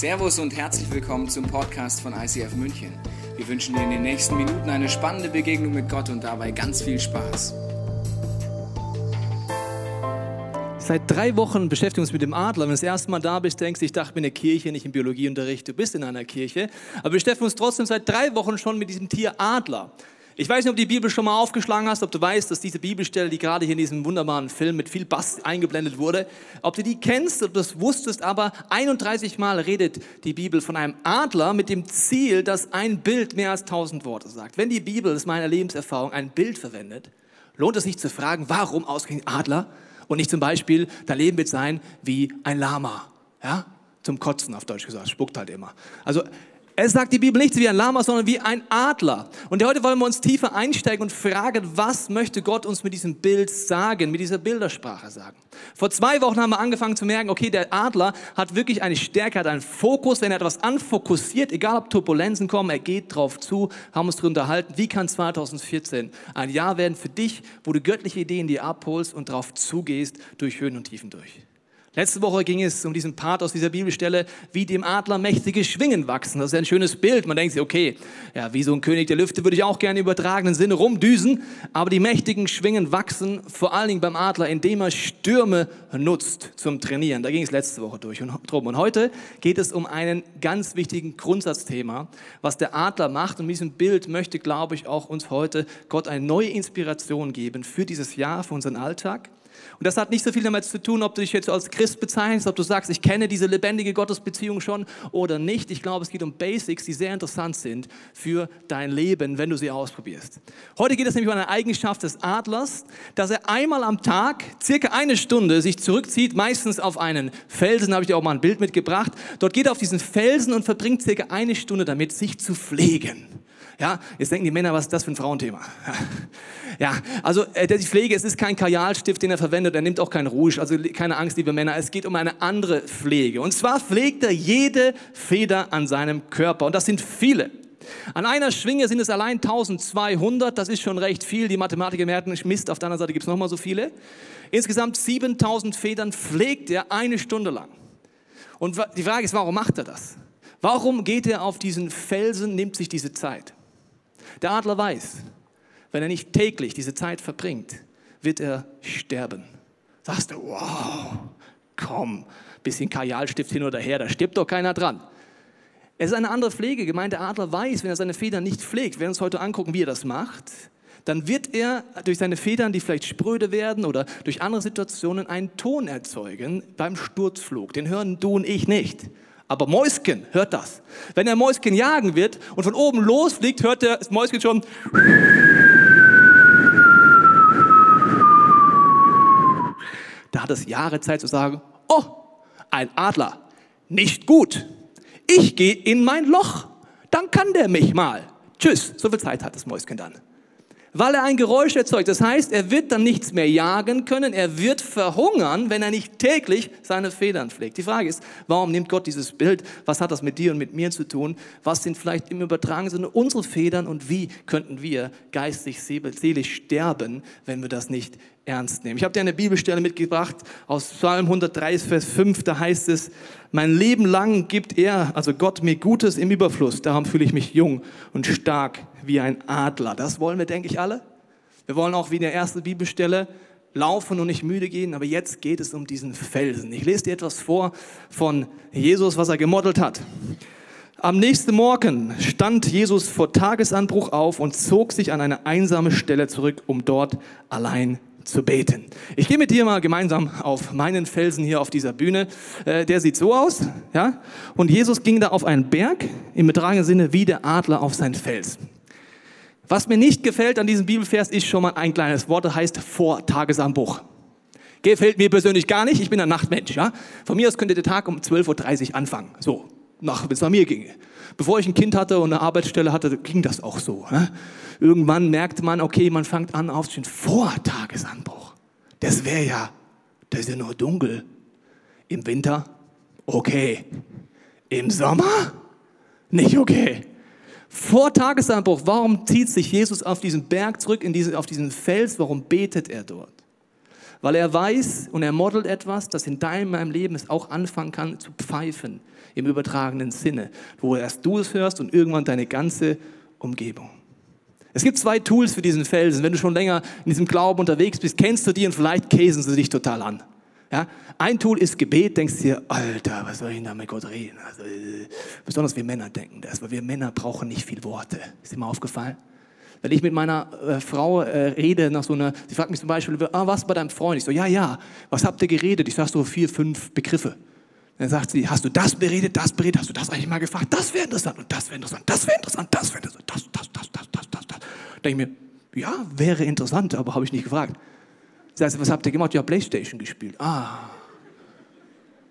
Servus und herzlich willkommen zum Podcast von ICF München. Wir wünschen dir in den nächsten Minuten eine spannende Begegnung mit Gott und dabei ganz viel Spaß. Seit drei Wochen beschäftigen wir uns mit dem Adler. Wenn du das erste Mal da bist, denkst du, ich dachte, ich bin in der Kirche, nicht im Biologieunterricht. Du bist in einer Kirche. Aber wir beschäftigen uns trotzdem seit drei Wochen schon mit diesem Tier Adler. Ich weiß nicht, ob du die Bibel schon mal aufgeschlagen hast, ob du weißt, dass diese Bibelstelle, die gerade hier in diesem wunderbaren Film mit viel Bass eingeblendet wurde, ob du die kennst, ob du das wusstest, aber 31 Mal redet die Bibel von einem Adler mit dem Ziel, dass ein Bild mehr als 1000 Worte sagt. Wenn die Bibel, das ist meine Lebenserfahrung, ein Bild verwendet, lohnt es sich zu fragen, warum ausgerechnet Adler und nicht zum Beispiel, dein Leben wird sein wie ein Lama, ja? Zum Kotzen auf Deutsch gesagt, spuckt halt immer. Also es sagt die Bibel nicht wie ein Lama, sondern wie ein Adler. Und heute wollen wir uns tiefer einsteigen und fragen, was möchte Gott uns mit diesem Bild sagen, mit dieser Bildersprache sagen. Vor zwei Wochen haben wir angefangen zu merken, okay, der Adler hat wirklich eine Stärke, hat einen Fokus. Wenn er etwas anfokussiert, egal ob Turbulenzen kommen, er geht drauf zu, haben uns darüber unterhalten, wie kann 2014 ein Jahr werden für dich, wo du göttliche Ideen dir abholst und drauf zugehst, durch Höhen und Tiefen durch. Letzte Woche ging es um diesen Part aus dieser Bibelstelle, wie dem Adler mächtige Schwingen wachsen. Das ist ein schönes Bild. Man denkt sich, okay, ja, wie so ein König der Lüfte würde ich auch gerne im übertragenen Sinne rumdüsen. Aber die mächtigen Schwingen wachsen vor allen Dingen beim Adler, indem er Stürme nutzt zum Trainieren. Da ging es letzte Woche durch und drum. Und heute geht es um einen ganz wichtigen Grundsatzthema, was der Adler macht. Und mit diesem Bild möchte, glaube ich, auch uns heute Gott eine neue Inspiration geben für dieses Jahr, für unseren Alltag. Und das hat nicht so viel damit zu tun, ob du dich jetzt als Christ bezeichnest, ob du sagst, ich kenne diese lebendige Gottesbeziehung schon oder nicht. Ich glaube, es geht um Basics, die sehr interessant sind für dein Leben, wenn du sie ausprobierst. Heute geht es nämlich um eine Eigenschaft des Adlers, dass er einmal am Tag, circa eine Stunde, sich zurückzieht, meistens auf einen Felsen, habe ich dir auch mal ein Bild mitgebracht. Dort geht er auf diesen Felsen und verbringt circa eine Stunde damit, sich zu pflegen. Ja, jetzt denken die Männer, was ist das für ein Frauenthema? Ja, also äh, die Pflege, es ist kein Kajalstift, den er verwendet, er nimmt auch kein Rouge, also keine Angst, liebe Männer, es geht um eine andere Pflege. Und zwar pflegt er jede Feder an seinem Körper und das sind viele. An einer Schwinge sind es allein 1200, das ist schon recht viel. Die Mathematiker merken, Mist, auf der anderen Seite gibt es nochmal so viele. Insgesamt 7000 Federn pflegt er eine Stunde lang. Und die Frage ist, warum macht er das? Warum geht er auf diesen Felsen, nimmt sich diese Zeit? Der Adler weiß, wenn er nicht täglich diese Zeit verbringt, wird er sterben. Sagst du, wow, komm, bisschen Kajalstift hin oder her, da stirbt doch keiner dran. Es ist eine andere Pflege. Gemeinde Adler weiß, wenn er seine Federn nicht pflegt, wir werden uns heute angucken, wie er das macht, dann wird er durch seine Federn, die vielleicht spröde werden oder durch andere Situationen, einen Ton erzeugen beim Sturzflug. Den hören du und ich nicht. Aber Mäuschen hört das. Wenn er Mäuschen jagen wird und von oben losfliegt, hört der Mäuschen schon. Da hat es Jahre Zeit zu sagen, oh, ein Adler, nicht gut. Ich gehe in mein Loch, dann kann der mich mal. Tschüss, so viel Zeit hat das Mäuschen dann weil er ein Geräusch erzeugt. Das heißt, er wird dann nichts mehr jagen können, er wird verhungern, wenn er nicht täglich seine Federn pflegt. Die Frage ist, warum nimmt Gott dieses Bild? Was hat das mit dir und mit mir zu tun? Was sind vielleicht im übertragenen Sinne unsere Federn und wie könnten wir geistig, seelisch sterben, wenn wir das nicht ernst nehmen. Ich habe dir eine Bibelstelle mitgebracht aus Psalm 130, Vers 5. Da heißt es, mein Leben lang gibt er, also Gott, mir Gutes im Überfluss. Darum fühle ich mich jung und stark wie ein Adler. Das wollen wir, denke ich, alle. Wir wollen auch wie in der ersten Bibelstelle laufen und nicht müde gehen, aber jetzt geht es um diesen Felsen. Ich lese dir etwas vor von Jesus, was er gemodelt hat. Am nächsten Morgen stand Jesus vor Tagesanbruch auf und zog sich an eine einsame Stelle zurück, um dort allein zu beten. Ich gehe mit dir mal gemeinsam auf meinen Felsen hier auf dieser Bühne. Äh, der sieht so aus, ja. Und Jesus ging da auf einen Berg, im betragenen Sinne wie der Adler auf seinen Fels. Was mir nicht gefällt an diesem Bibelvers ist schon mal ein kleines Wort, das heißt vor Tagesanbruch. Gefällt mir persönlich gar nicht, ich bin ein Nachtmensch. Ja? Von mir aus könnte der Tag um 12.30 Uhr anfangen, so, wenn es nach mir ginge. Bevor ich ein Kind hatte und eine Arbeitsstelle hatte, ging das auch so. Ne? Irgendwann merkte man, okay, man fängt an aufzustehen vor Tagesanbruch. Das wäre ja, das ist ja nur dunkel. Im Winter, okay. Im Sommer, nicht okay. Vor Tagesanbruch, warum zieht sich Jesus auf diesen Berg zurück, in diese, auf diesen Fels? Warum betet er dort? Weil er weiß und er modelt etwas, das in deinem meinem Leben es auch anfangen kann zu pfeifen, im übertragenen Sinne, wo erst du es hörst und irgendwann deine ganze Umgebung. Es gibt zwei Tools für diesen Felsen. Wenn du schon länger in diesem Glauben unterwegs bist, kennst du die und vielleicht käsen sie dich total an. Ja? Ein Tool ist Gebet, denkst dir, Alter, was soll ich denn da mit Gott reden? Also, äh, besonders wir Männer denken das, weil wir Männer brauchen nicht viel Worte. Ist dir mal aufgefallen? Wenn ich mit meiner äh, Frau äh, rede, nach so einer, sie fragt mich zum Beispiel, ah, was bei deinem Freund? Ich so, ja, ja, was habt ihr geredet? Ich sag so vier, fünf Begriffe. Dann sagt sie, hast du das beredet, das beredet, hast du das eigentlich mal gefragt? Das wäre interessant und das wäre interessant, das wäre interessant, das wäre interessant, das, das, das, das, das, das, das. Denke ich mir, ja, wäre interessant, aber habe ich nicht gefragt. Das heißt, was habt ihr gemacht? Ja, Playstation gespielt. Ah.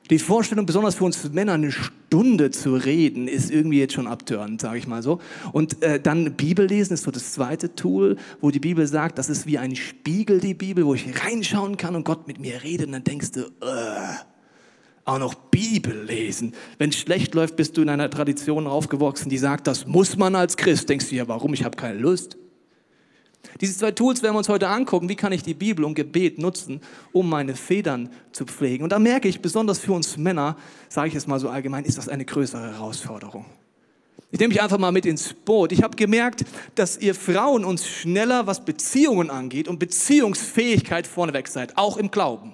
Die Vorstellung, besonders für uns Männer, eine Stunde zu reden, ist irgendwie jetzt schon abtörend, sage ich mal so. Und äh, dann Bibel lesen ist so das zweite Tool, wo die Bibel sagt, das ist wie ein Spiegel, die Bibel, wo ich reinschauen kann und Gott mit mir redet. Und dann denkst du, äh, auch noch Bibel lesen. Wenn es schlecht läuft, bist du in einer Tradition aufgewachsen, die sagt, das muss man als Christ. Denkst du ja, warum? Ich habe keine Lust. Diese zwei Tools werden wir uns heute angucken. Wie kann ich die Bibel und Gebet nutzen, um meine Federn zu pflegen? Und da merke ich, besonders für uns Männer, sage ich es mal so allgemein, ist das eine größere Herausforderung. Ich nehme mich einfach mal mit ins Boot. Ich habe gemerkt, dass ihr Frauen uns schneller, was Beziehungen angeht und Beziehungsfähigkeit vorneweg seid, auch im Glauben.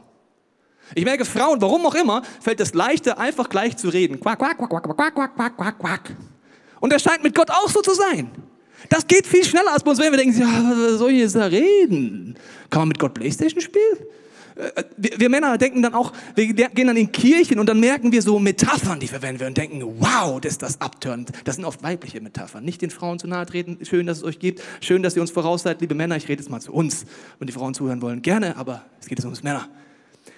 Ich merke, Frauen, warum auch immer, fällt es leichter, einfach gleich zu reden. Quack, quack, quack, quack, quack, quack, quack, quack, quack. Und das scheint mit Gott auch so zu sein. Das geht viel schneller als bei uns, wenn wir denken, ja, was soll ich jetzt da reden? Kann man mit Gott Playstation spielen? Äh, wir, wir, Männer denken dann auch, wir gehen dann in Kirchen und dann merken wir so Metaphern, die verwenden wir und denken, wow, das ist das abtörend. Das sind oft weibliche Metaphern. Nicht den Frauen zu nahe treten. Schön, dass es euch gibt. Schön, dass ihr uns voraus seid, liebe Männer. Ich rede jetzt mal zu uns. Und die Frauen zuhören wollen, gerne, aber es geht jetzt ums Männer.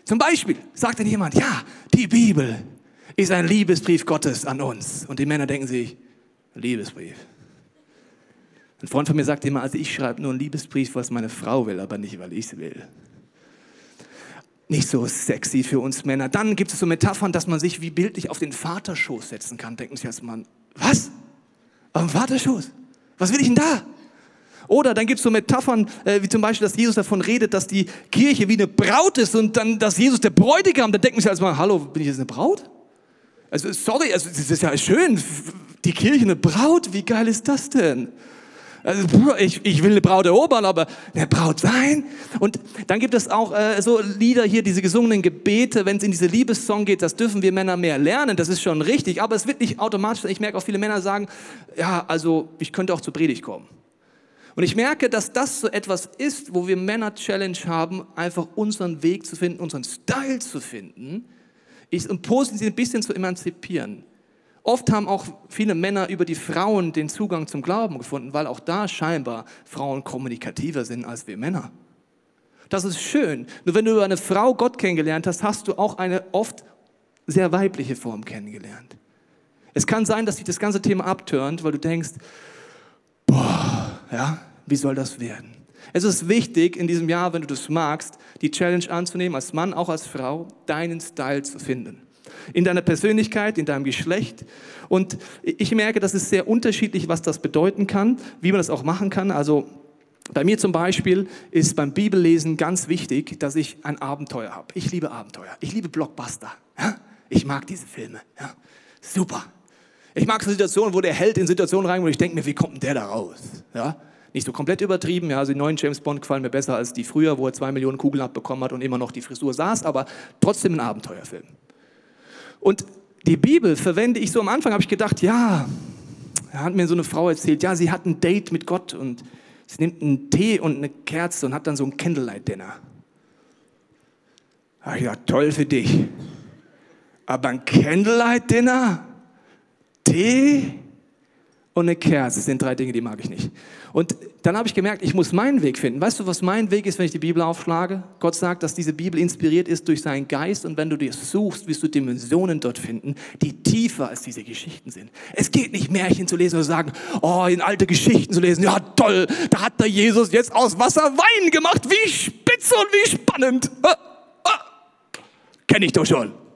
Zum Beispiel sagt dann jemand, ja, die Bibel ist ein Liebesbrief Gottes an uns. Und die Männer denken sich, Liebesbrief. Ein Freund von mir sagt immer, also ich schreibe nur einen Liebesbrief, was meine Frau will, aber nicht, weil ich es will. Nicht so sexy für uns Männer. Dann gibt es so Metaphern, dass man sich wie bildlich auf den Vaterschoß setzen kann. Denken Sie als Mann, was? Auf den Vaterschoß? Was will ich denn da? Oder dann gibt es so Metaphern, äh, wie zum Beispiel, dass Jesus davon redet, dass die Kirche wie eine Braut ist und dann, dass Jesus der Bräutigam, da denken Sie Mann, hallo, bin ich jetzt eine Braut? Also sorry, also, das ist ja schön, die Kirche eine Braut, wie geil ist das denn? Also, ich, ich will eine Braut erobern, aber eine Braut sein. Und dann gibt es auch äh, so Lieder hier, diese gesungenen Gebete, wenn es in diese Liebessong geht, das dürfen wir Männer mehr lernen, das ist schon richtig, aber es wird nicht automatisch, ich merke auch viele Männer sagen, ja, also ich könnte auch zur Predigt kommen. Und ich merke, dass das so etwas ist, wo wir Männer Challenge haben, einfach unseren Weg zu finden, unseren Style zu finden, ist um positiv ein bisschen zu emanzipieren. Oft haben auch viele Männer über die Frauen den Zugang zum Glauben gefunden, weil auch da scheinbar Frauen kommunikativer sind als wir Männer. Das ist schön. Nur wenn du über eine Frau Gott kennengelernt hast, hast du auch eine oft sehr weibliche Form kennengelernt. Es kann sein, dass sich das ganze Thema abturnt, weil du denkst, boah, ja, wie soll das werden? Es ist wichtig in diesem Jahr, wenn du das magst, die Challenge anzunehmen, als Mann, auch als Frau, deinen Style zu finden in deiner Persönlichkeit, in deinem Geschlecht. Und ich merke, das ist sehr unterschiedlich, was das bedeuten kann, wie man das auch machen kann. Also bei mir zum Beispiel ist beim Bibellesen ganz wichtig, dass ich ein Abenteuer habe. Ich liebe Abenteuer. Ich liebe Blockbuster. Ich mag diese Filme. Super. Ich mag so Situationen, wo der Held in Situationen rein, wo ich denke mir, wie kommt denn der da raus? Ja? Nicht so komplett übertrieben, ja, also die neuen James Bond gefallen mir besser als die früher, wo er zwei Millionen Kugeln abbekommen hat und immer noch die Frisur saß, aber trotzdem ein Abenteuerfilm. Und die Bibel verwende ich so am Anfang, habe ich gedacht, ja, da hat mir so eine Frau erzählt, ja, sie hat ein Date mit Gott und sie nimmt einen Tee und eine Kerze und hat dann so ein Candlelight-Dinner. Da ich gedacht, toll für dich. Aber ein Candlelight-Dinner? Tee? und eine Kerze. Das sind drei Dinge, die mag ich nicht. Und dann habe ich gemerkt, ich muss meinen Weg finden. Weißt du, was mein Weg ist, wenn ich die Bibel aufschlage? Gott sagt, dass diese Bibel inspiriert ist durch seinen Geist und wenn du dir suchst, wirst du Dimensionen dort finden, die tiefer als diese Geschichten sind. Es geht nicht, Märchen zu lesen und zu sagen, oh, in alte Geschichten zu lesen. Ja, toll, da hat der Jesus jetzt aus Wasser Wein gemacht. Wie spitze und wie spannend. Ah, ah. Kenn ich doch schon.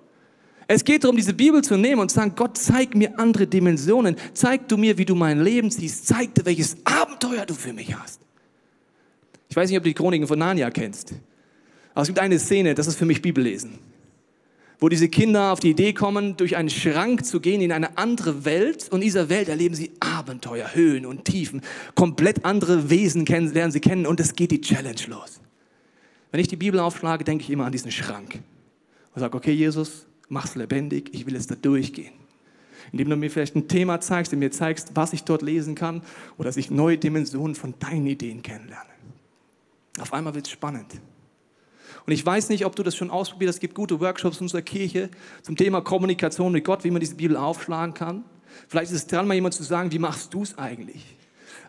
Es geht darum, diese Bibel zu nehmen und zu sagen, Gott, zeig mir andere Dimensionen. Zeig du mir, wie du mein Leben siehst. Zeig dir, welches Abenteuer du für mich hast. Ich weiß nicht, ob du die Chroniken von Narnia kennst. Aber es gibt eine Szene, das ist für mich Bibellesen, wo diese Kinder auf die Idee kommen, durch einen Schrank zu gehen in eine andere Welt und in dieser Welt erleben sie Abenteuer, Höhen und Tiefen, komplett andere Wesen lernen sie kennen und es geht die Challenge los. Wenn ich die Bibel aufschlage, denke ich immer an diesen Schrank und sage, okay Jesus, mach's lebendig, ich will jetzt da durchgehen. Indem du mir vielleicht ein Thema zeigst, indem du mir zeigst, was ich dort lesen kann oder dass ich neue Dimensionen von deinen Ideen kennenlerne. Auf einmal wird es spannend. Und ich weiß nicht, ob du das schon ausprobiert hast. Es gibt gute Workshops in unserer Kirche zum Thema Kommunikation mit Gott, wie man diese Bibel aufschlagen kann. Vielleicht ist es dran, mal jemand zu sagen, wie machst du es eigentlich?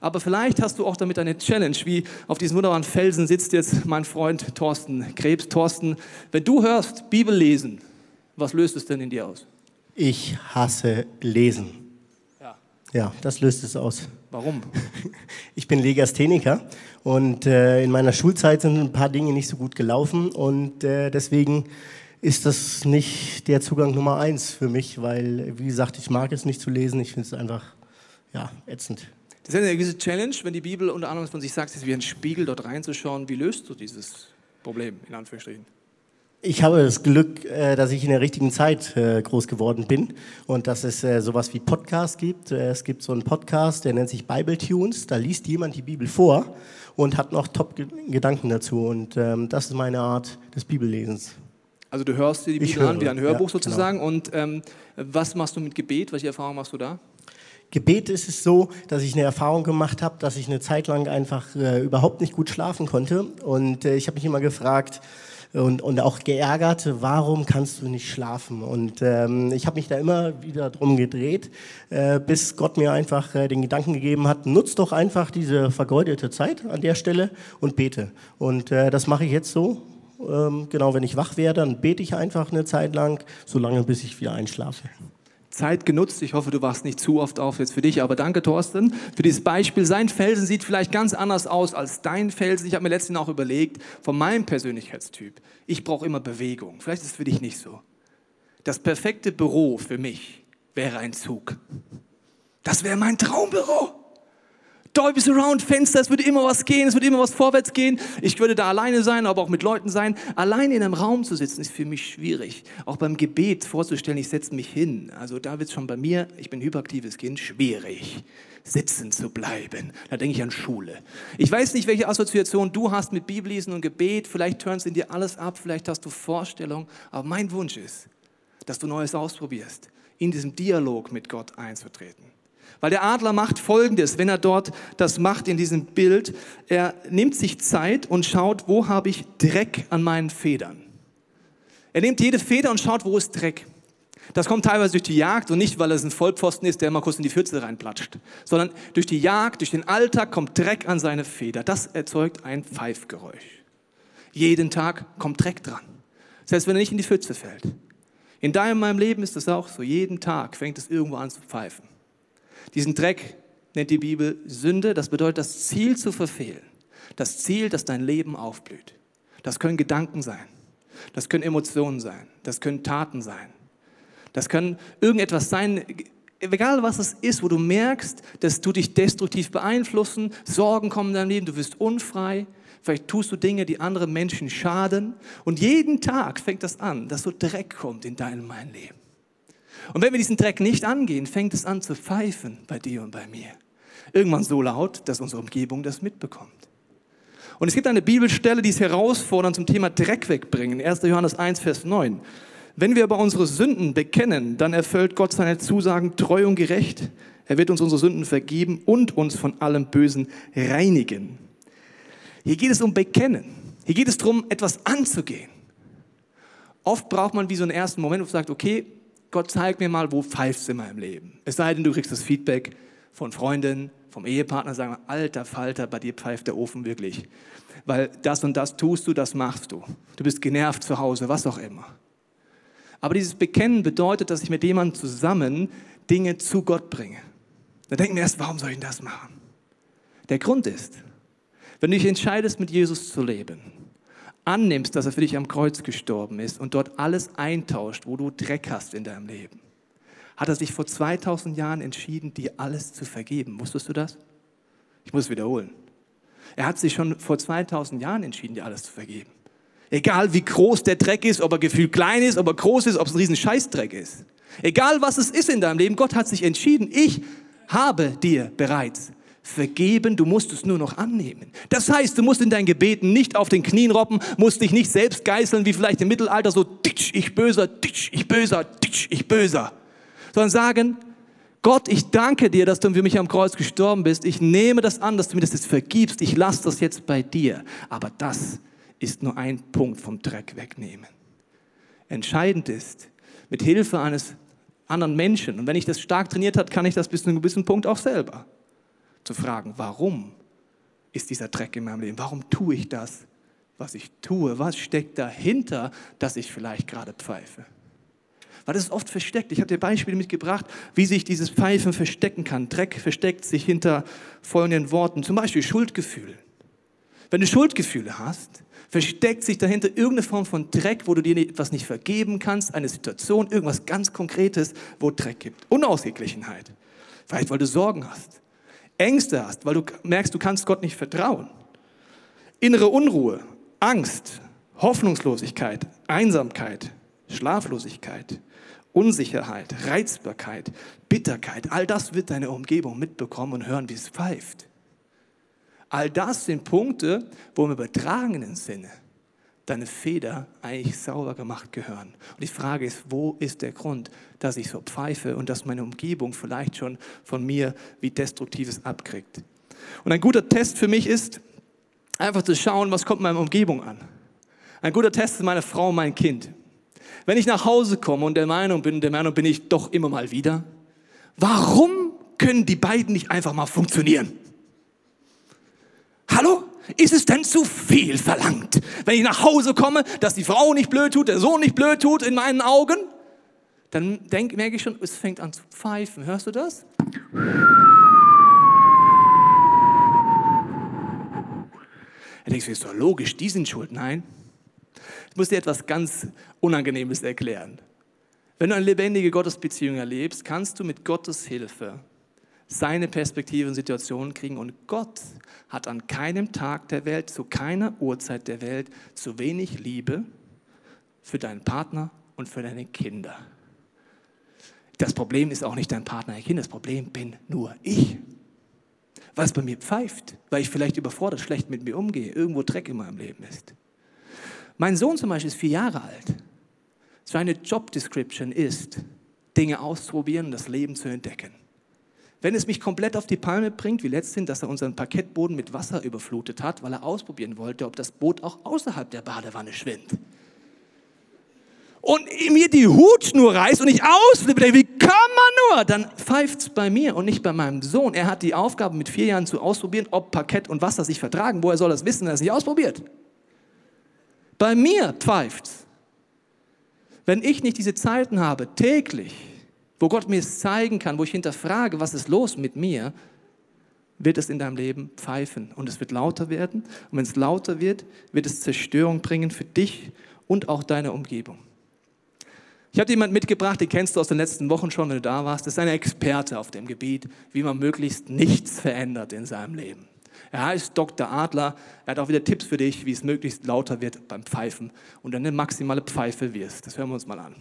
Aber vielleicht hast du auch damit eine Challenge, wie auf diesem wunderbaren Felsen sitzt jetzt mein Freund Thorsten Krebs. Thorsten, wenn du hörst Bibel lesen, was löst es denn in dir aus? Ich hasse Lesen. Ja. Ja, das löst es aus. Warum? Ich bin Legastheniker und äh, in meiner Schulzeit sind ein paar Dinge nicht so gut gelaufen und äh, deswegen ist das nicht der Zugang Nummer eins für mich, weil, wie gesagt, ich mag es nicht zu lesen. Ich finde es einfach, ja, ätzend. Das ist eine gewisse Challenge, wenn die Bibel unter anderem von sich sagt, es ist wie ein Spiegel, dort reinzuschauen. Wie löst du dieses Problem, in Anführungsstrichen? Ich habe das Glück, äh, dass ich in der richtigen Zeit äh, groß geworden bin und dass es äh, sowas wie Podcast gibt. Es gibt so einen Podcast, der nennt sich Bible Tunes. Da liest jemand die Bibel vor und hat noch Top-Gedanken dazu. Und ähm, das ist meine Art des Bibellesens. Also du hörst dir die Bibel an wie ein Hörbuch ja, sozusagen. Genau. Und ähm, was machst du mit Gebet? Welche Erfahrungen machst du da? Gebet ist es so, dass ich eine Erfahrung gemacht habe, dass ich eine Zeit lang einfach äh, überhaupt nicht gut schlafen konnte. Und äh, ich habe mich immer gefragt, und, und auch geärgert, warum kannst du nicht schlafen? Und ähm, ich habe mich da immer wieder drum gedreht, äh, bis Gott mir einfach äh, den Gedanken gegeben hat, nutz doch einfach diese vergeudete Zeit an der Stelle und bete. Und äh, das mache ich jetzt so. Ähm, genau, wenn ich wach werde, dann bete ich einfach eine Zeit lang, solange bis ich wieder einschlafe. Zeit genutzt. Ich hoffe, du wachst nicht zu oft auf jetzt für dich, aber danke, Thorsten, für dieses Beispiel. Sein Felsen sieht vielleicht ganz anders aus als dein Felsen. Ich habe mir letztens auch überlegt, von meinem Persönlichkeitstyp, ich brauche immer Bewegung. Vielleicht ist es für dich nicht so. Das perfekte Büro für mich wäre ein Zug. Das wäre mein Traumbüro. Dolby Surround Fenster, es würde immer was gehen, es würde immer was vorwärts gehen. Ich würde da alleine sein, aber auch mit Leuten sein. Alleine in einem Raum zu sitzen, ist für mich schwierig. Auch beim Gebet vorzustellen, ich setze mich hin. Also da wird es schon bei mir, ich bin ein hyperaktives Kind, schwierig, sitzen zu bleiben. Da denke ich an Schule. Ich weiß nicht, welche Assoziation du hast mit Bibellesen und Gebet. Vielleicht turnst in dir alles ab, vielleicht hast du Vorstellungen. Aber mein Wunsch ist, dass du Neues ausprobierst, in diesem Dialog mit Gott einzutreten. Weil der Adler macht Folgendes, wenn er dort das macht in diesem Bild. Er nimmt sich Zeit und schaut, wo habe ich Dreck an meinen Federn. Er nimmt jede Feder und schaut, wo ist Dreck. Das kommt teilweise durch die Jagd und nicht, weil es ein Vollpfosten ist, der mal kurz in die Pfütze reinplatscht, sondern durch die Jagd, durch den Alltag kommt Dreck an seine Feder. Das erzeugt ein Pfeifgeräusch. Jeden Tag kommt Dreck dran. Selbst wenn er nicht in die Pfütze fällt. In deinem meinem Leben ist das auch so. Jeden Tag fängt es irgendwo an zu pfeifen. Diesen Dreck nennt die Bibel Sünde. Das bedeutet, das Ziel zu verfehlen. Das Ziel, dass dein Leben aufblüht. Das können Gedanken sein. Das können Emotionen sein. Das können Taten sein. Das können irgendetwas sein, egal was es ist, wo du merkst, dass du dich destruktiv beeinflussen, Sorgen kommen in deinem Leben, du wirst unfrei, vielleicht tust du Dinge, die anderen Menschen schaden und jeden Tag fängt das an, dass so Dreck kommt in dein mein Leben. Und wenn wir diesen Dreck nicht angehen, fängt es an zu pfeifen bei dir und bei mir. Irgendwann so laut, dass unsere Umgebung das mitbekommt. Und es gibt eine Bibelstelle, die es herausfordern zum Thema Dreck wegbringen. 1. Johannes 1, Vers 9. Wenn wir aber unsere Sünden bekennen, dann erfüllt Gott seine Zusagen treu und gerecht. Er wird uns unsere Sünden vergeben und uns von allem Bösen reinigen. Hier geht es um Bekennen. Hier geht es darum, etwas anzugehen. Oft braucht man wie so einen ersten Moment, wo man sagt, okay, Gott zeig mir mal, wo pfeifst du in meinem Leben. Es sei denn, du kriegst das Feedback von Freunden, vom Ehepartner, sagen, alter Falter, bei dir pfeift der Ofen wirklich. Weil das und das tust du, das machst du. Du bist genervt zu Hause, was auch immer. Aber dieses Bekennen bedeutet, dass ich mit jemandem zusammen Dinge zu Gott bringe. Da denken wir erst, warum soll ich das machen? Der Grund ist, wenn du dich entscheidest, mit Jesus zu leben, annimmst, dass er für dich am Kreuz gestorben ist und dort alles eintauscht, wo du Dreck hast in deinem Leben, hat er sich vor 2000 Jahren entschieden, dir alles zu vergeben. Wusstest du das? Ich muss es wiederholen. Er hat sich schon vor 2000 Jahren entschieden, dir alles zu vergeben. Egal wie groß der Dreck ist, ob er gefühlt klein ist, ob er groß ist, ob es ein riesen Scheißdreck ist. Egal was es ist in deinem Leben, Gott hat sich entschieden, ich habe dir bereits vergeben, du musst es nur noch annehmen. Das heißt, du musst in deinen Gebeten nicht auf den Knien robben, musst dich nicht selbst geißeln, wie vielleicht im Mittelalter, so ditsch, ich böser, ditsch, ich böser, ditsch, ich böser. Sondern sagen, Gott, ich danke dir, dass du für mich am Kreuz gestorben bist. Ich nehme das an, dass du mir das jetzt vergibst. Ich lasse das jetzt bei dir. Aber das ist nur ein Punkt vom Dreck wegnehmen. Entscheidend ist, mit Hilfe eines anderen Menschen, und wenn ich das stark trainiert habe, kann ich das bis zu einem gewissen Punkt auch selber, zu fragen, warum ist dieser Dreck in meinem Leben? Warum tue ich das, was ich tue? Was steckt dahinter, dass ich vielleicht gerade pfeife? Weil das ist oft versteckt. Ich habe dir Beispiele mitgebracht, wie sich dieses Pfeifen verstecken kann. Dreck versteckt sich hinter folgenden Worten, zum Beispiel Schuldgefühl. Wenn du Schuldgefühle hast, versteckt sich dahinter irgendeine Form von Dreck, wo du dir etwas nicht vergeben kannst, eine Situation, irgendwas ganz Konkretes, wo Dreck gibt. Unausgeglichenheit. Vielleicht, weil du Sorgen hast. Ängste hast, weil du merkst, du kannst Gott nicht vertrauen. Innere Unruhe, Angst, Hoffnungslosigkeit, Einsamkeit, Schlaflosigkeit, Unsicherheit, Reizbarkeit, Bitterkeit, all das wird deine Umgebung mitbekommen und hören, wie es pfeift. All das sind Punkte, wo im übertragenen Sinne deine Feder eigentlich sauber gemacht gehören. Und die Frage ist, wo ist der Grund, dass ich so pfeife und dass meine Umgebung vielleicht schon von mir wie Destruktives abkriegt? Und ein guter Test für mich ist, einfach zu schauen, was kommt in meiner Umgebung an. Ein guter Test ist meine Frau mein Kind. Wenn ich nach Hause komme und der Meinung bin, der Meinung bin ich doch immer mal wieder, warum können die beiden nicht einfach mal funktionieren? Hallo? Ist es denn zu viel verlangt, wenn ich nach Hause komme, dass die Frau nicht blöd tut, der Sohn nicht blöd tut in meinen Augen? Dann denk, merke ich schon, es fängt an zu pfeifen. Hörst du das? Er denkt, ist doch logisch, die sind schuld. Nein. Ich muss dir etwas ganz Unangenehmes erklären. Wenn du eine lebendige Gottesbeziehung erlebst, kannst du mit Gottes Hilfe seine Perspektive und Situation kriegen. Und Gott hat an keinem Tag der Welt, zu keiner Uhrzeit der Welt, zu wenig Liebe für deinen Partner und für deine Kinder. Das Problem ist auch nicht dein Partner, dein Kind, das Problem bin nur ich. Es bei mir pfeift, weil ich vielleicht überfordert schlecht mit mir umgehe, irgendwo Dreck in meinem Leben ist. Mein Sohn zum Beispiel ist vier Jahre alt. Seine Job Description ist, Dinge auszuprobieren und das Leben zu entdecken. Wenn es mich komplett auf die Palme bringt, wie letztens, dass er unseren Parkettboden mit Wasser überflutet hat, weil er ausprobieren wollte, ob das Boot auch außerhalb der Badewanne schwimmt. Und mir die Hutschnur reißt und ich ausflippe, wie kann man nur? Dann pfeift es bei mir und nicht bei meinem Sohn. Er hat die Aufgabe, mit vier Jahren zu ausprobieren, ob Parkett und Wasser sich vertragen. Woher soll das wissen, wenn er es nicht ausprobiert? Bei mir pfeift es. Wenn ich nicht diese Zeiten habe, täglich, wo Gott mir es zeigen kann, wo ich hinterfrage, was ist los mit mir, wird es in deinem Leben pfeifen und es wird lauter werden. Und wenn es lauter wird, wird es Zerstörung bringen für dich und auch deine Umgebung. Ich habe jemanden mitgebracht, den kennst du aus den letzten Wochen schon, wenn du da warst. Das ist ein Experte auf dem Gebiet, wie man möglichst nichts verändert in seinem Leben. Er heißt Dr. Adler. Er hat auch wieder Tipps für dich, wie es möglichst lauter wird beim Pfeifen und dann eine maximale Pfeife wirst. Das hören wir uns mal an.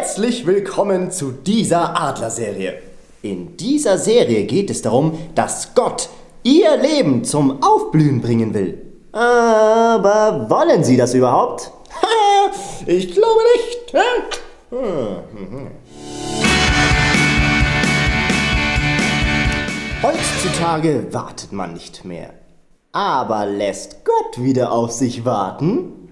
Herzlich willkommen zu dieser Adlerserie. In dieser Serie geht es darum, dass Gott ihr Leben zum Aufblühen bringen will. Aber wollen Sie das überhaupt? ich glaube nicht. Heutzutage wartet man nicht mehr. Aber lässt Gott wieder auf sich warten?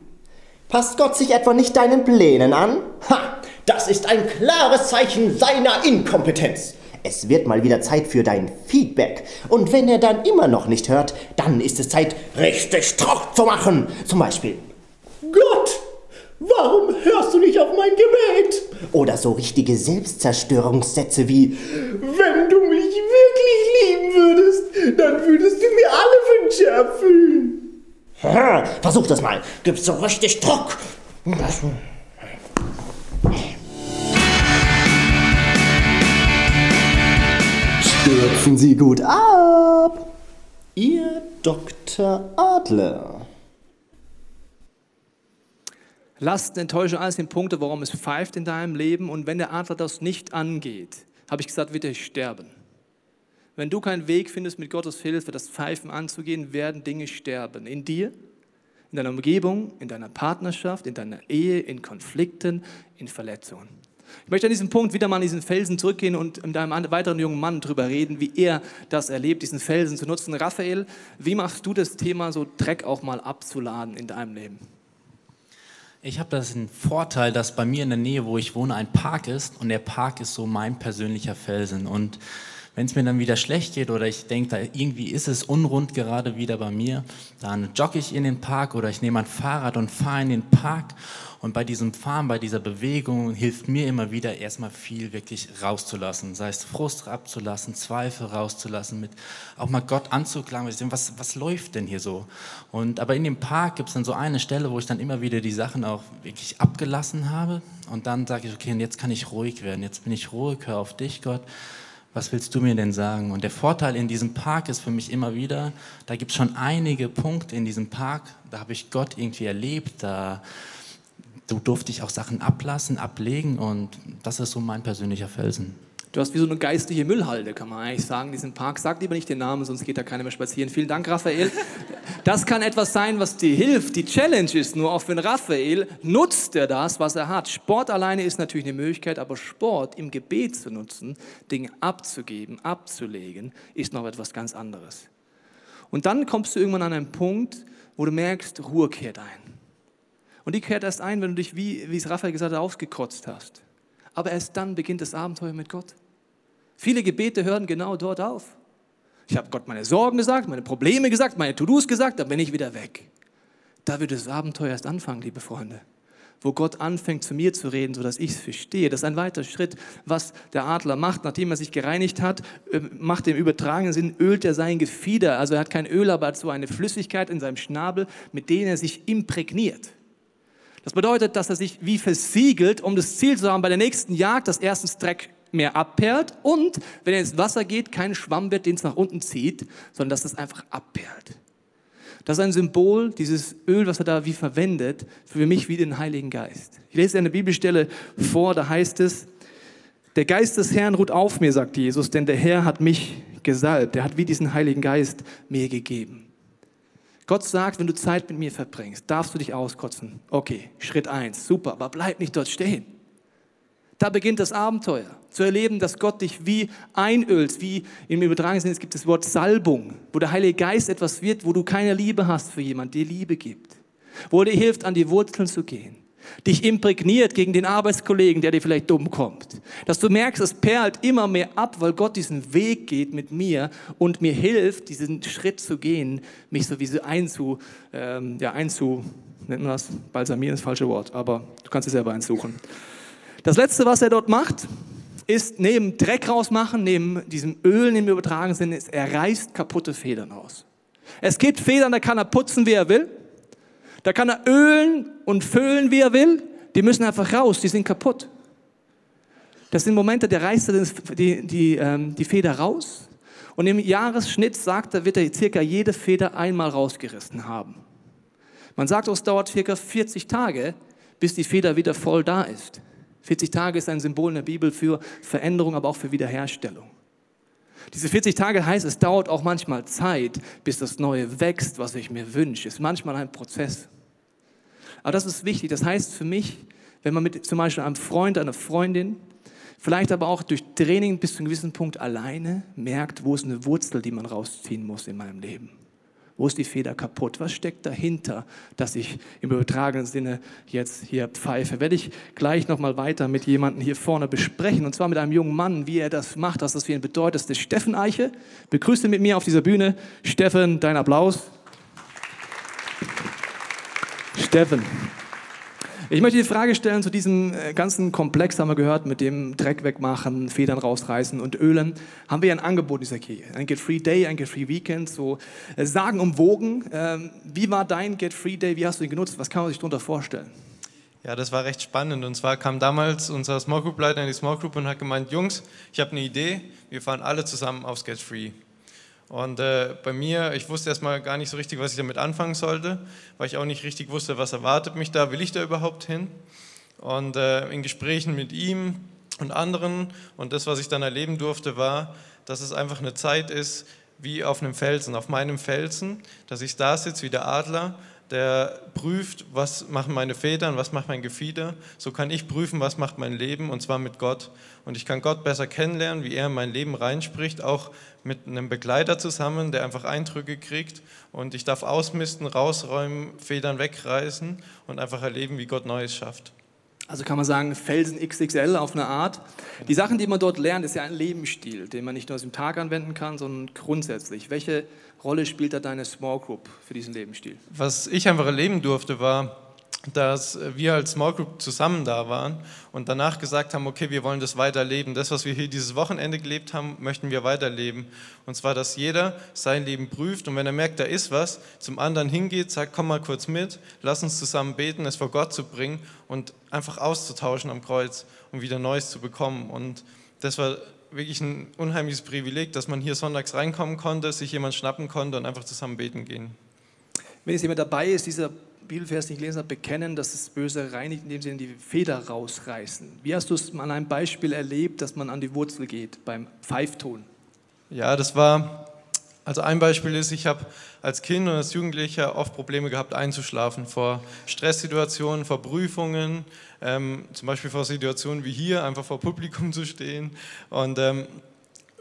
Passt Gott sich etwa nicht deinen Plänen an? Ha! Das ist ein klares Zeichen seiner Inkompetenz. Es wird mal wieder Zeit für dein Feedback. Und wenn er dann immer noch nicht hört, dann ist es Zeit, richtig Druck zu machen. Zum Beispiel, Gott, warum hörst du nicht auf mein Gebet? Oder so richtige Selbstzerstörungssätze wie, wenn du mich wirklich lieben würdest, dann würdest du mir alle Wünsche erfüllen. Versuch das mal. Gib so richtig Druck. Stürzen Sie gut ab. Ihr Dr. Adler. Lasten, Enttäuschung, alles sind Punkte, warum es pfeift in deinem Leben. Und wenn der Adler das nicht angeht, habe ich gesagt, wird er sterben. Wenn du keinen Weg findest, mit Gottes Hilfe das Pfeifen anzugehen, werden Dinge sterben. In dir, in deiner Umgebung, in deiner Partnerschaft, in deiner Ehe, in Konflikten, in Verletzungen. Ich möchte an diesem Punkt wieder mal an diesen Felsen zurückgehen und mit einem weiteren jungen Mann darüber reden, wie er das erlebt, diesen Felsen zu nutzen. Raphael, wie machst du das Thema, so Dreck auch mal abzuladen in deinem Leben? Ich habe das einen Vorteil, dass bei mir in der Nähe, wo ich wohne, ein Park ist und der Park ist so mein persönlicher Felsen. Und wenn es mir dann wieder schlecht geht oder ich denke, da irgendwie ist es unrund gerade wieder bei mir, dann jogge ich in den Park oder ich nehme ein Fahrrad und fahre in den Park. Und bei diesem Fahren, bei dieser Bewegung hilft mir immer wieder erstmal viel wirklich rauszulassen. Sei es Frust abzulassen, Zweifel rauszulassen, mit auch mal Gott anzuklagen, was, was läuft denn hier so? Und, aber in dem Park gibt es dann so eine Stelle, wo ich dann immer wieder die Sachen auch wirklich abgelassen habe. Und dann sage ich, okay, jetzt kann ich ruhig werden. Jetzt bin ich ruhig, hör auf dich, Gott was willst du mir denn sagen? Und der Vorteil in diesem Park ist für mich immer wieder, da gibt es schon einige Punkte in diesem Park, da habe ich Gott irgendwie erlebt, da durfte ich auch Sachen ablassen, ablegen und das ist so mein persönlicher Felsen. Du hast wie so eine geistliche Müllhalde, kann man eigentlich sagen, diesen Park. Sag lieber nicht den Namen, sonst geht da keiner mehr spazieren. Vielen Dank, Raphael. Das kann etwas sein, was dir hilft. Die Challenge ist nur, auch wenn Raphael nutzt er das, was er hat. Sport alleine ist natürlich eine Möglichkeit, aber Sport im Gebet zu nutzen, Dinge abzugeben, abzulegen, ist noch etwas ganz anderes. Und dann kommst du irgendwann an einen Punkt, wo du merkst, Ruhe kehrt ein. Und die kehrt erst ein, wenn du dich, wie, wie es Raphael gesagt hat, ausgekotzt hast aber erst dann beginnt das Abenteuer mit Gott. Viele Gebete hören genau dort auf. Ich habe Gott meine Sorgen gesagt, meine Probleme gesagt, meine To-Dos gesagt, dann bin ich wieder weg. Da wird das Abenteuer erst anfangen, liebe Freunde. Wo Gott anfängt zu mir zu reden, sodass ich es verstehe. Das ist ein weiterer Schritt, was der Adler macht, nachdem er sich gereinigt hat, ähm, macht im übertragenen Sinn, ölt er sein Gefieder. Also er hat kein Öl, aber so eine Flüssigkeit in seinem Schnabel, mit der er sich imprägniert. Das bedeutet, dass er sich wie versiegelt, um das Ziel zu haben, bei der nächsten Jagd, dass erstens Dreck mehr abperlt und, wenn er ins Wasser geht, kein Schwamm wird, den es nach unten zieht, sondern dass es einfach abperlt. Das ist ein Symbol, dieses Öl, was er da wie verwendet, für mich wie den Heiligen Geist. Ich lese eine Bibelstelle vor, da heißt es, der Geist des Herrn ruht auf mir, sagt Jesus, denn der Herr hat mich gesalbt. Er hat wie diesen Heiligen Geist mir gegeben. Gott sagt, wenn du Zeit mit mir verbringst, darfst du dich auskotzen. Okay, Schritt eins, super, aber bleib nicht dort stehen. Da beginnt das Abenteuer, zu erleben, dass Gott dich wie einölt, wie im übertragenen Sinne, es gibt das Wort Salbung, wo der Heilige Geist etwas wird, wo du keine Liebe hast für jemanden, der Liebe gibt, wo er dir hilft, an die Wurzeln zu gehen, dich imprägniert gegen den Arbeitskollegen, der dir vielleicht dumm kommt. Dass du merkst, es perlt immer mehr ab, weil Gott diesen Weg geht mit mir und mir hilft, diesen Schritt zu gehen, mich sowieso einzu, ähm, ja, einzu, nennt man das? Balsamieren ist das falsche Wort, aber du kannst es selber einsuchen. Das letzte, was er dort macht, ist neben Dreck rausmachen, neben diesem Öl im übertragenen Sinne, ist, er reißt kaputte Federn aus. Es gibt Federn, da kann er putzen, wie er will. Da kann er ölen und füllen, wie er will. Die müssen einfach raus, die sind kaputt. Das sind Momente, der reißt die, die, ähm, die Feder raus und im Jahresschnitt sagt er, wird er circa jede Feder einmal rausgerissen haben. Man sagt, es dauert circa 40 Tage, bis die Feder wieder voll da ist. 40 Tage ist ein Symbol in der Bibel für Veränderung, aber auch für Wiederherstellung. Diese 40 Tage heißt, es dauert auch manchmal Zeit, bis das Neue wächst, was ich mir wünsche. Ist manchmal ein Prozess. Aber das ist wichtig. Das heißt für mich, wenn man mit zum Beispiel einem Freund, einer Freundin, vielleicht aber auch durch Training bis zu einem gewissen Punkt alleine merkt, wo ist eine Wurzel, die man rausziehen muss in meinem Leben. Wo ist die Feder kaputt? Was steckt dahinter, dass ich im übertragenen Sinne jetzt hier pfeife? Werde ich gleich nochmal weiter mit jemandem hier vorne besprechen. Und zwar mit einem jungen Mann, wie er das macht, was das für ihn bedeutet. Das ist Steffen Eiche. Begrüße mit mir auf dieser Bühne. Steffen, dein Applaus. Steffen. Ich möchte die Frage stellen zu diesem äh, ganzen Komplex, haben wir gehört, mit dem Dreck wegmachen, Federn rausreißen und Ölen. Haben wir ein Angebot in dieser Kirche. Ein Get Free Day, ein Get Free Weekend, so äh, sagen umwogen. Ähm, wie war dein Get Free Day? Wie hast du ihn genutzt? Was kann man sich darunter vorstellen? Ja, das war recht spannend. Und zwar kam damals unser Small Group Leiter in die Small Group und hat gemeint, Jungs, ich habe eine Idee, wir fahren alle zusammen aufs Get Free. Und äh, bei mir, ich wusste erstmal gar nicht so richtig, was ich damit anfangen sollte, weil ich auch nicht richtig wusste, was erwartet mich da, will ich da überhaupt hin? Und äh, in Gesprächen mit ihm und anderen und das, was ich dann erleben durfte, war, dass es einfach eine Zeit ist, wie auf einem Felsen, auf meinem Felsen, dass ich da sitze wie der Adler der prüft, was machen meine Federn, was macht mein Gefieder. So kann ich prüfen, was macht mein Leben und zwar mit Gott. Und ich kann Gott besser kennenlernen, wie er in mein Leben reinspricht, auch mit einem Begleiter zusammen, der einfach Eindrücke kriegt. Und ich darf ausmisten, rausräumen, Federn wegreißen und einfach erleben, wie Gott Neues schafft. Also kann man sagen, Felsen XXL auf eine Art. Die Sachen, die man dort lernt, ist ja ein Lebensstil, den man nicht nur aus dem Tag anwenden kann, sondern grundsätzlich. Welche Rolle spielt da deine Small Group für diesen Lebensstil? Was ich einfach erleben durfte, war, dass wir als Small Group zusammen da waren und danach gesagt haben, okay, wir wollen das weiterleben. Das, was wir hier dieses Wochenende gelebt haben, möchten wir weiterleben. Und zwar, dass jeder sein Leben prüft und wenn er merkt, da ist was, zum anderen hingeht, sagt, komm mal kurz mit, lass uns zusammen beten, es vor Gott zu bringen und einfach auszutauschen am Kreuz und wieder Neues zu bekommen. Und das war wirklich ein unheimliches Privileg, dass man hier sonntags reinkommen konnte, sich jemand schnappen konnte und einfach zusammen beten gehen. Wenn jetzt jemand dabei ist, dieser Bibelvers nicht gelesen hat, bekennen, dass das Böse reinigt, indem sie die Feder rausreißen. Wie hast du es an einem Beispiel erlebt, dass man an die Wurzel geht beim Pfeifton? Ja, das war also ein Beispiel ist, ich habe als Kind und als Jugendlicher oft Probleme gehabt einzuschlafen vor Stresssituationen, vor Prüfungen, ähm, zum Beispiel vor Situationen wie hier, einfach vor Publikum zu stehen. Und ähm,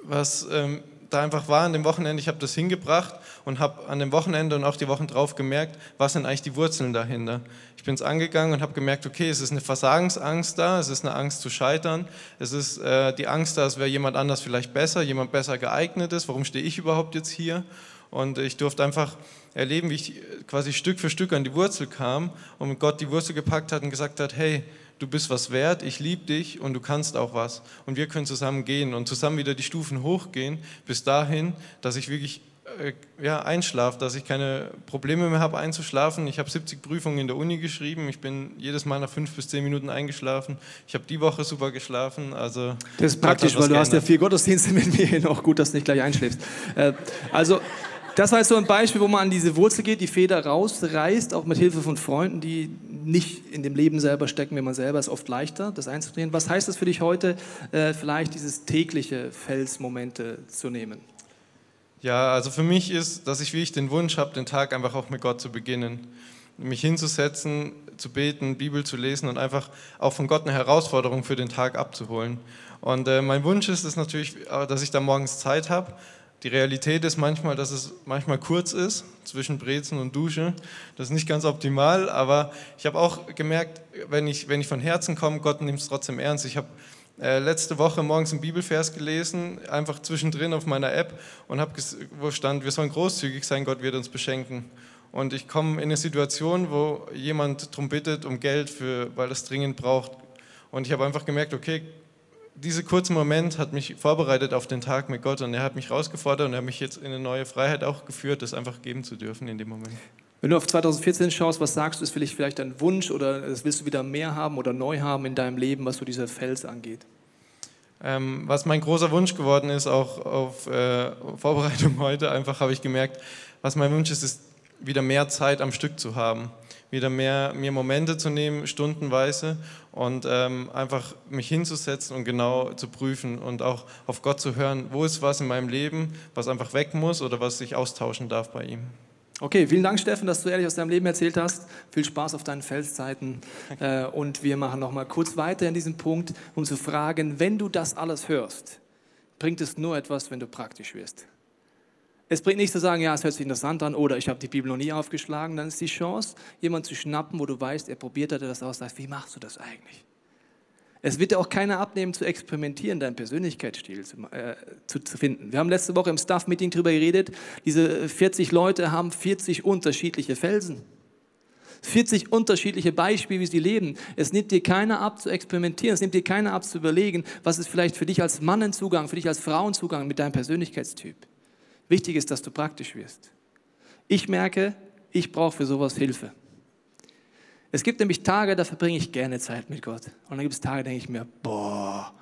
was ähm, da einfach war an dem Wochenende, ich habe das hingebracht und habe an dem Wochenende und auch die Wochen drauf gemerkt, was sind eigentlich die Wurzeln dahinter. Ich bin es angegangen und habe gemerkt, okay, es ist eine Versagensangst da, es ist eine Angst zu scheitern, es ist äh, die Angst da, es wäre jemand anders vielleicht besser, jemand besser geeignet ist, warum stehe ich überhaupt jetzt hier? Und ich durfte einfach erleben, wie ich quasi Stück für Stück an die Wurzel kam und Gott die Wurzel gepackt hat und gesagt hat, hey, du bist was wert, ich liebe dich und du kannst auch was. Und wir können zusammen gehen und zusammen wieder die Stufen hochgehen, bis dahin, dass ich wirklich äh, ja, einschlafe, dass ich keine Probleme mehr habe einzuschlafen. Ich habe 70 Prüfungen in der Uni geschrieben. Ich bin jedes Mal nach fünf bis zehn Minuten eingeschlafen. Ich habe die Woche super geschlafen. Also das ist praktisch, weil du hast ja vier Gottesdienste mit mir. Noch gut, dass du nicht gleich einschläfst. Äh, also das war jetzt so ein Beispiel, wo man an diese Wurzel geht, die Feder rausreißt, auch mit Hilfe von Freunden, die nicht in dem Leben selber stecken, wenn man selber ist oft leichter, das einzudrehen. Was heißt das für dich heute, äh, vielleicht dieses tägliche Felsmomente zu nehmen? Ja, also für mich ist, dass ich wirklich den Wunsch habe, den Tag einfach auch mit Gott zu beginnen. Mich hinzusetzen, zu beten, Bibel zu lesen und einfach auch von Gott eine Herausforderung für den Tag abzuholen. Und äh, mein Wunsch ist es natürlich, äh, dass ich da morgens Zeit habe, die Realität ist manchmal, dass es manchmal kurz ist zwischen Brezen und Dusche. Das ist nicht ganz optimal, aber ich habe auch gemerkt, wenn ich, wenn ich von Herzen komme, Gott nimmt es trotzdem ernst. Ich habe äh, letzte Woche morgens einen Bibelvers gelesen, einfach zwischendrin auf meiner App und habe, wo stand, wir sollen großzügig sein, Gott wird uns beschenken. Und ich komme in eine Situation, wo jemand darum bittet um Geld, für, weil es dringend braucht. Und ich habe einfach gemerkt, okay, dieser kurze Moment hat mich vorbereitet auf den Tag mit Gott und er hat mich herausgefordert und er hat mich jetzt in eine neue Freiheit auch geführt, das einfach geben zu dürfen in dem Moment. Wenn du auf 2014 schaust, was sagst du, ist vielleicht, vielleicht ein Wunsch oder das willst du wieder mehr haben oder neu haben in deinem Leben, was so dieser Fels angeht? Ähm, was mein großer Wunsch geworden ist, auch auf äh, Vorbereitung heute, einfach habe ich gemerkt, was mein Wunsch ist, ist wieder mehr Zeit am Stück zu haben wieder mehr mir Momente zu nehmen, stundenweise und ähm, einfach mich hinzusetzen und genau zu prüfen und auch auf Gott zu hören, wo ist was in meinem Leben, was einfach weg muss oder was ich austauschen darf bei ihm. Okay, vielen Dank, Steffen, dass du ehrlich aus deinem Leben erzählt hast. Viel Spaß auf deinen Felszeiten. Äh, und wir machen noch mal kurz weiter in diesem Punkt, um zu fragen, wenn du das alles hörst, bringt es nur etwas, wenn du praktisch wirst. Es bringt nichts zu sagen, ja, es hört sich interessant an oder ich habe die Bibel noch nie aufgeschlagen. Dann ist die Chance, jemanden zu schnappen, wo du weißt, er probiert hat, er das aus, sagt, wie machst du das eigentlich? Es wird dir auch keiner abnehmen, zu experimentieren, deinen Persönlichkeitsstil zu, äh, zu, zu, finden. Wir haben letzte Woche im Staff-Meeting darüber geredet, diese 40 Leute haben 40 unterschiedliche Felsen. 40 unterschiedliche Beispiele, wie sie leben. Es nimmt dir keiner ab zu experimentieren, es nimmt dir keiner ab zu überlegen, was ist vielleicht für dich als Mann ein Zugang, für dich als Frau ein Zugang mit deinem Persönlichkeitstyp. Wichtig ist, dass du praktisch wirst. Ich merke, ich brauche für sowas Hilfe. Es gibt nämlich Tage, da verbringe ich gerne Zeit mit Gott. Und dann gibt es Tage, da denke ich mir, boah,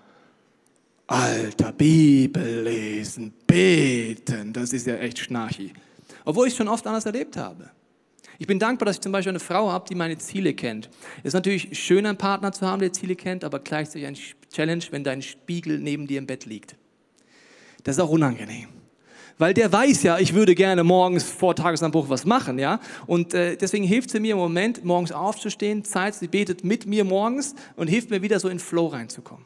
Alter, Bibel lesen, beten, das ist ja echt schnarchi. Obwohl ich es schon oft anders erlebt habe. Ich bin dankbar, dass ich zum Beispiel eine Frau habe, die meine Ziele kennt. Es ist natürlich schön, einen Partner zu haben, der Ziele kennt, aber gleichzeitig ein Challenge, wenn dein Spiegel neben dir im Bett liegt. Das ist auch unangenehm. Weil der weiß ja, ich würde gerne morgens vor Tagesanbruch was machen, ja. Und äh, deswegen hilft sie mir im Moment, morgens aufzustehen, Zeit, sie betet mit mir morgens und hilft mir wieder so in Flow reinzukommen.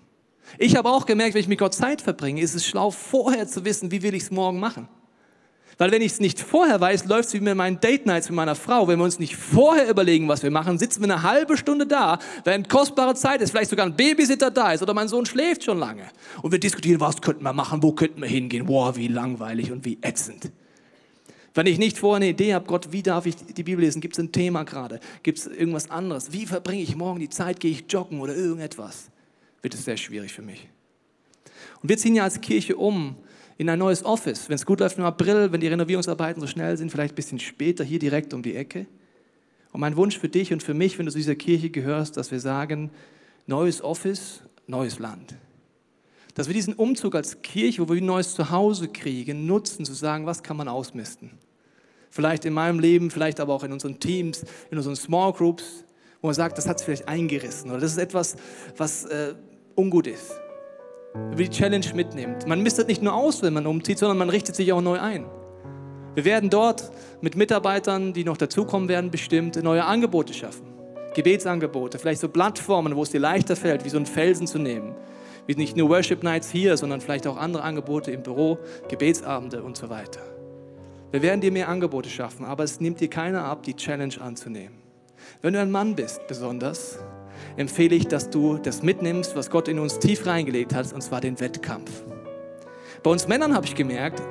Ich habe auch gemerkt, wenn ich mit Gott Zeit verbringe, ist es schlau, vorher zu wissen, wie will ich es morgen machen. Weil wenn ich es nicht vorher weiß, läuft es wie mit meinen Date Nights mit meiner Frau. Wenn wir uns nicht vorher überlegen, was wir machen, sitzen wir eine halbe Stunde da, während kostbare Zeit ist, vielleicht sogar ein Babysitter da ist oder mein Sohn schläft schon lange. Und wir diskutieren, was könnten wir machen, wo könnten wir hingehen. Boah, wie langweilig und wie ätzend. Wenn ich nicht vorher eine Idee habe, Gott, wie darf ich die Bibel lesen? Gibt es ein Thema gerade? Gibt es irgendwas anderes? Wie verbringe ich morgen die Zeit? Gehe ich joggen oder irgendetwas? Wird es sehr schwierig für mich. Und wir ziehen ja als Kirche um in ein neues Office. Wenn es gut läuft im April, wenn die Renovierungsarbeiten so schnell sind, vielleicht ein bisschen später, hier direkt um die Ecke. Und mein Wunsch für dich und für mich, wenn du zu dieser Kirche gehörst, dass wir sagen, neues Office, neues Land. Dass wir diesen Umzug als Kirche, wo wir ein neues Zuhause kriegen, nutzen, zu sagen, was kann man ausmisten. Vielleicht in meinem Leben, vielleicht aber auch in unseren Teams, in unseren Small Groups, wo man sagt, das hat es vielleicht eingerissen oder das ist etwas, was äh, ungut ist wie die Challenge mitnimmt. Man mistet nicht nur aus, wenn man umzieht, sondern man richtet sich auch neu ein. Wir werden dort mit Mitarbeitern, die noch dazukommen werden, bestimmt neue Angebote schaffen. Gebetsangebote, vielleicht so Plattformen, wo es dir leichter fällt, wie so einen Felsen zu nehmen. Wie nicht nur Worship Nights hier, sondern vielleicht auch andere Angebote im Büro, Gebetsabende und so weiter. Wir werden dir mehr Angebote schaffen, aber es nimmt dir keiner ab, die Challenge anzunehmen. Wenn du ein Mann bist, besonders, empfehle ich, dass du das mitnimmst, was Gott in uns tief reingelegt hat, und zwar den Wettkampf. Bei uns Männern habe ich gemerkt,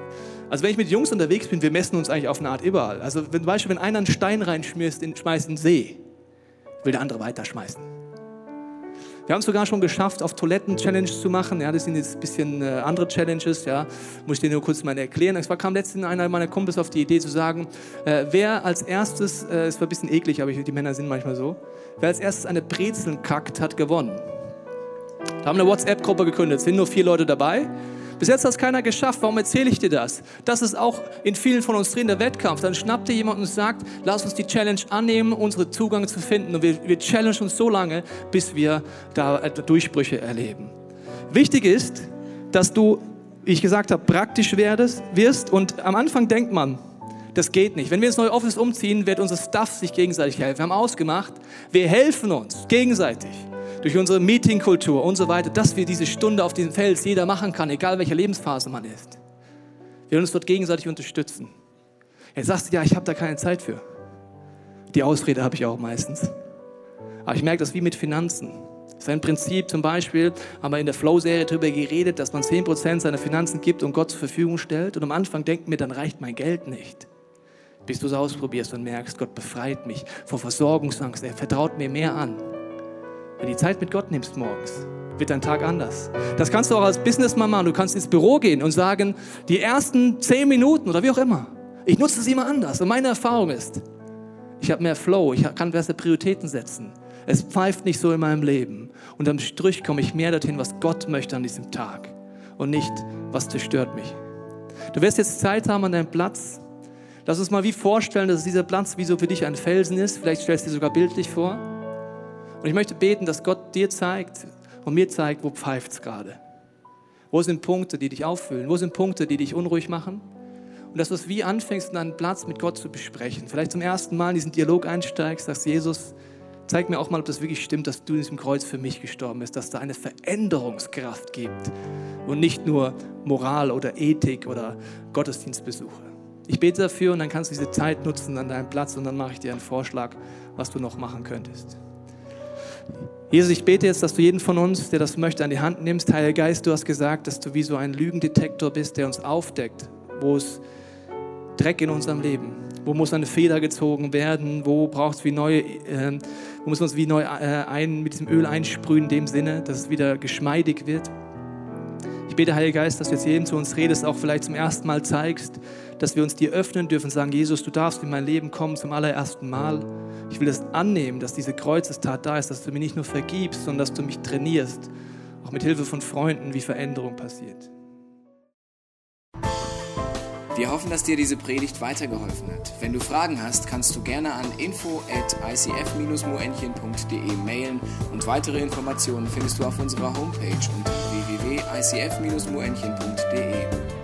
also wenn ich mit Jungs unterwegs bin, wir messen uns eigentlich auf eine Art überall. Also wenn, zum Beispiel, wenn einer einen Stein reinschmeißt in, schmeißt in den See, will der andere weiterschmeißen. Wir haben es sogar schon geschafft, auf Toiletten Challenges zu machen. Ja, das sind jetzt ein bisschen äh, andere Challenges. Ja, muss ich dir nur kurz mal erklären. Es kam letztens einer meiner Kumpels auf die Idee zu sagen, äh, wer als erstes, äh, es war ein bisschen eklig, aber ich, die Männer sind manchmal so, wer als erstes eine Brezeln kackt, hat gewonnen. Da haben eine WhatsApp-Gruppe gegründet, es sind nur vier Leute dabei. Bis jetzt hat es keiner geschafft. Warum erzähle ich dir das? Das ist auch in vielen von uns drin der Wettkampf. Dann schnappt dir jemand und sagt, lass uns die Challenge annehmen, unsere Zugang zu finden. Und wir, wir challengen uns so lange, bis wir da Durchbrüche erleben. Wichtig ist, dass du, wie ich gesagt habe, praktisch werdest, wirst. Und am Anfang denkt man, das geht nicht. Wenn wir ins neue Office umziehen, wird unser Staff sich gegenseitig helfen. Wir haben ausgemacht, wir helfen uns gegenseitig durch unsere Meetingkultur und so weiter, dass wir diese Stunde auf diesem Fels jeder machen kann, egal welcher Lebensphase man ist. Wir uns dort gegenseitig unterstützen. Jetzt sagst du, ja, ich habe da keine Zeit für. Die Ausrede habe ich auch meistens. Aber ich merke das wie mit Finanzen. Das ist ein Prinzip, zum Beispiel haben wir in der Flow-Serie darüber geredet, dass man 10% seiner Finanzen gibt und Gott zur Verfügung stellt. Und am Anfang denkt mir, dann reicht mein Geld nicht. Bis du es ausprobierst und merkst, Gott befreit mich vor Versorgungsangst, er vertraut mir mehr an. Wenn du die Zeit mit Gott nimmst morgens, wird dein Tag anders. Das kannst du auch als Businessman machen. Du kannst ins Büro gehen und sagen, die ersten zehn Minuten oder wie auch immer, ich nutze es immer anders. Und meine Erfahrung ist, ich habe mehr Flow, ich kann besser Prioritäten setzen. Es pfeift nicht so in meinem Leben. Und am Strich komme ich mehr dorthin, was Gott möchte an diesem Tag und nicht, was zerstört mich. Du wirst jetzt Zeit haben an deinem Platz. Lass uns mal wie vorstellen, dass dieser Platz wie so für dich ein Felsen ist. Vielleicht stellst du dir sogar bildlich vor. Und ich möchte beten, dass Gott dir zeigt und mir zeigt, wo pfeift es gerade. Wo sind Punkte, die dich auffüllen? Wo sind Punkte, die dich unruhig machen? Und dass du es wie anfängst, einen Platz mit Gott zu besprechen. Vielleicht zum ersten Mal in diesen Dialog einsteigst, sagst, Jesus, zeig mir auch mal, ob das wirklich stimmt, dass du in diesem Kreuz für mich gestorben bist, dass da eine Veränderungskraft gibt und nicht nur Moral oder Ethik oder Gottesdienstbesuche. Ich bete dafür und dann kannst du diese Zeit nutzen an deinem Platz und dann mache ich dir einen Vorschlag, was du noch machen könntest. Jesus, ich bete jetzt, dass du jeden von uns, der das möchte, an die Hand nimmst. Heiliger Geist, du hast gesagt, dass du wie so ein Lügendetektor bist, der uns aufdeckt, wo es Dreck in unserem Leben, wo muss eine Feder gezogen werden, wo braucht wie neu, äh, wo muss man es wie neu äh, ein, mit diesem Öl einsprühen in dem Sinne, dass es wieder geschmeidig wird. Ich bete, Heiliger Geist, dass du jetzt jedem zu uns redest, auch vielleicht zum ersten Mal zeigst, dass wir uns dir öffnen dürfen, sagen, Jesus, du darfst in mein Leben kommen zum allerersten Mal. Ich will es annehmen, dass diese Kreuzestat da ist, dass du mir nicht nur vergibst, sondern dass du mich trainierst, auch mit Hilfe von Freunden, wie Veränderung passiert. Wir hoffen, dass dir diese Predigt weitergeholfen hat. Wenn du Fragen hast, kannst du gerne an info at icf-moenchen.de mailen und weitere Informationen findest du auf unserer Homepage unter www.icf-moenchen.de.